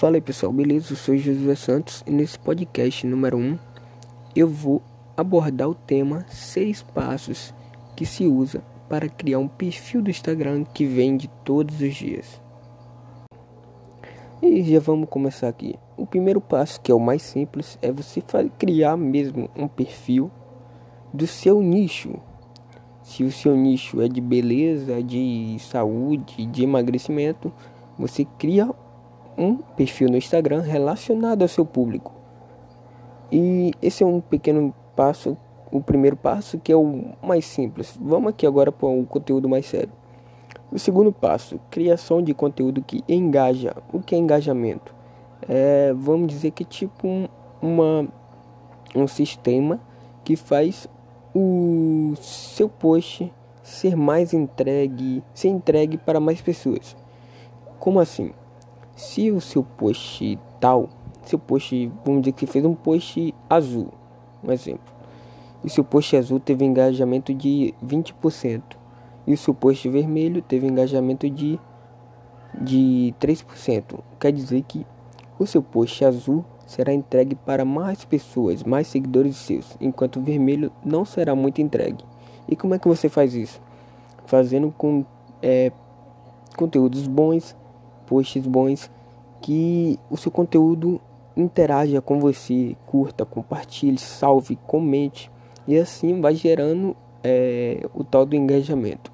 Fala aí pessoal, beleza? Eu sou Josué Santos e nesse podcast número 1 eu vou abordar o tema 6 passos que se usa para criar um perfil do Instagram que vende todos os dias. E já vamos começar aqui. O primeiro passo, que é o mais simples, é você criar mesmo um perfil do seu nicho. Se o seu nicho é de beleza, de saúde, de emagrecimento, você cria um perfil no Instagram relacionado ao seu público. E esse é um pequeno passo, o primeiro passo que é o mais simples. Vamos aqui agora para o conteúdo mais sério. O segundo passo, criação de conteúdo que engaja. O que é engajamento? É, vamos dizer que é tipo um, uma, um sistema que faz o seu post ser mais entregue, ser entregue para mais pessoas. Como assim? Se o seu post tal, seu post, vamos dizer que fez um post azul, um exemplo. E seu post azul teve engajamento de 20%. E o seu post vermelho teve engajamento de, de 3%. Quer dizer que o seu post azul será entregue para mais pessoas, mais seguidores seus, enquanto o vermelho não será muito entregue. E como é que você faz isso? Fazendo com é, conteúdos bons, posts bons, que o seu conteúdo interaja com você, curta, compartilhe, salve, comente e assim vai gerando é, o tal do engajamento.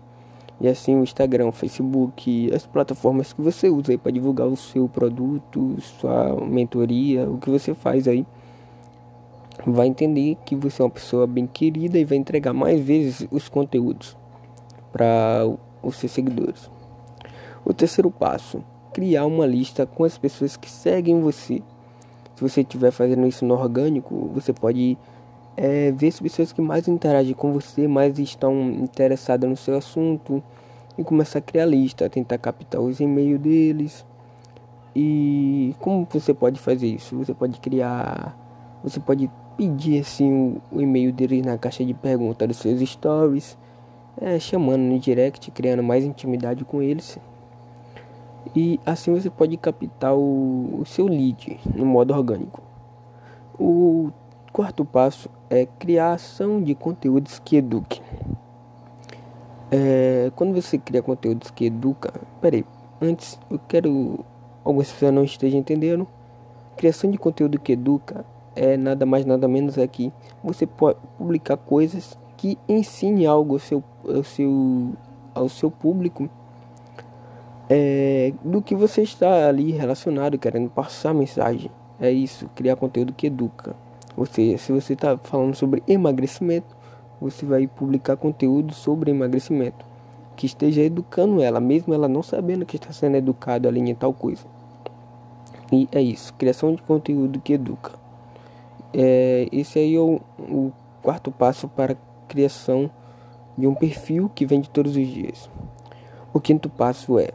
E assim o Instagram, o Facebook, as plataformas que você usa aí para divulgar o seu produto, sua mentoria, o que você faz aí, vai entender que você é uma pessoa bem querida e vai entregar mais vezes os conteúdos para os seus seguidores. O terceiro passo criar uma lista com as pessoas que seguem você. Se você estiver fazendo isso no orgânico, você pode é, ver as pessoas que mais interagem com você, mais estão interessadas no seu assunto e começar a criar lista, tentar captar os e-mails deles. E como você pode fazer isso? Você pode criar, você pode pedir assim o, e-mail deles na caixa de perguntas dos seus stories, é, chamando no direct, criando mais intimidade com eles e assim você pode captar o, o seu lead no modo orgânico. O quarto passo é criação de conteúdos que eduquem. É, quando você cria conteúdos que educam, peraí, antes eu quero algumas pessoas não estejam entendendo. Criação de conteúdo que educa é nada mais nada menos aqui. Você pode publicar coisas que ensine algo ao seu, ao seu, ao seu público é, do que você está ali relacionado, querendo passar mensagem. É isso, criar conteúdo que educa. Você, se você está falando sobre emagrecimento, você vai publicar conteúdo sobre emagrecimento que esteja educando ela, mesmo ela não sabendo que está sendo educado ali em tal coisa. E é isso, criação de conteúdo que educa. É, esse aí é o, o quarto passo para a criação de um perfil que vende todos os dias. O quinto passo é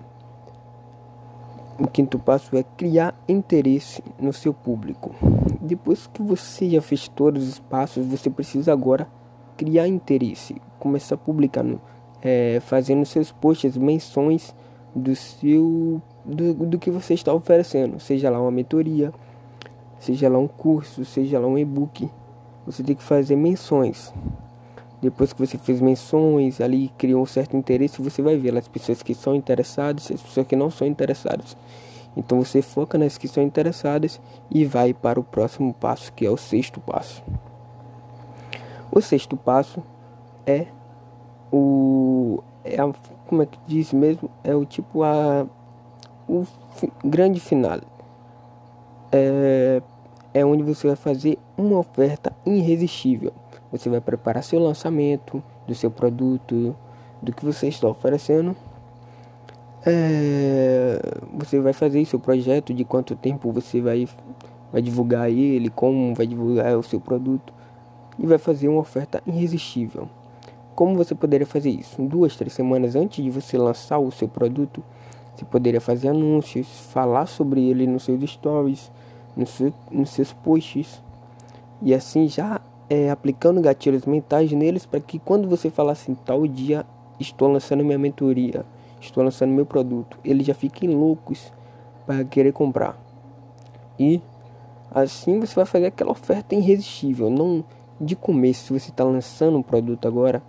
o quinto passo é criar interesse no seu público. Depois que você já fez todos os passos, você precisa agora criar interesse. Começar a publicar, é, fazendo seus posts, menções do seu do, do que você está oferecendo, seja lá uma mentoria, seja lá um curso, seja lá um e-book. Você tem que fazer menções. Depois que você fez menções, ali criou um certo interesse, você vai ver as pessoas que são interessadas e as pessoas que não são interessadas. Então você foca nas que são interessadas e vai para o próximo passo, que é o sexto passo. O sexto passo é o é a, como é que diz mesmo? É o tipo a o fi, grande final. É, é onde você vai fazer uma oferta irresistível. Você vai preparar seu lançamento do seu produto, do que você está oferecendo. É, você vai fazer seu projeto, de quanto tempo você vai, vai divulgar ele, como vai divulgar o seu produto. E vai fazer uma oferta irresistível. Como você poderia fazer isso? Duas, três semanas antes de você lançar o seu produto, você poderia fazer anúncios, falar sobre ele nos seus stories, nos, nos seus posts. E assim já é, aplicando gatilhos mentais neles para que quando você falar assim, tal dia estou lançando minha mentoria, estou lançando meu produto, eles já fiquem loucos para querer comprar. E assim você vai fazer aquela oferta irresistível. Não de começo, se você está lançando um produto agora,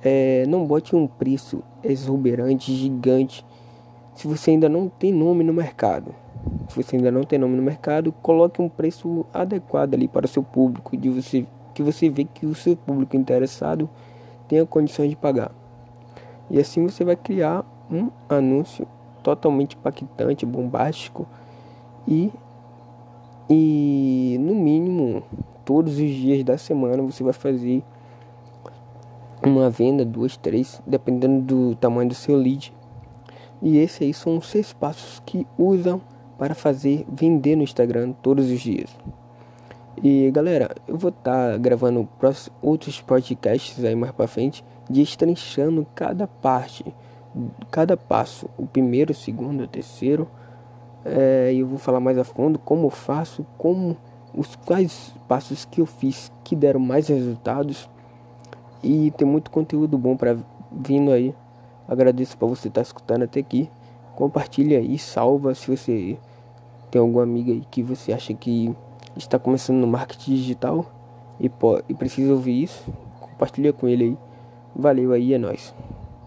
é, não bote um preço exuberante, gigante, se você ainda não tem nome no mercado. Se você ainda não tem nome no mercado, coloque um preço adequado ali para o seu público, de você que você vê que o seu público interessado tenha condições de pagar. E assim você vai criar um anúncio totalmente impactante, bombástico e e no mínimo todos os dias da semana você vai fazer uma venda, duas, três, dependendo do tamanho do seu lead. E esses aí são os seis passos que usam para fazer vender no Instagram todos os dias. E galera, eu vou estar tá gravando outros podcasts aí mais para frente, destrinchando cada parte, cada passo, o primeiro, o segundo, o terceiro. É, eu vou falar mais a fundo como eu faço, como os quais passos que eu fiz que deram mais resultados. E tem muito conteúdo bom para vindo aí. Agradeço por você estar tá escutando até aqui. Compartilha aí, salva se você tem algum amigo aí que você acha que está começando no marketing digital e, pô, e precisa ouvir isso, compartilha com ele aí. Valeu aí, é nóis.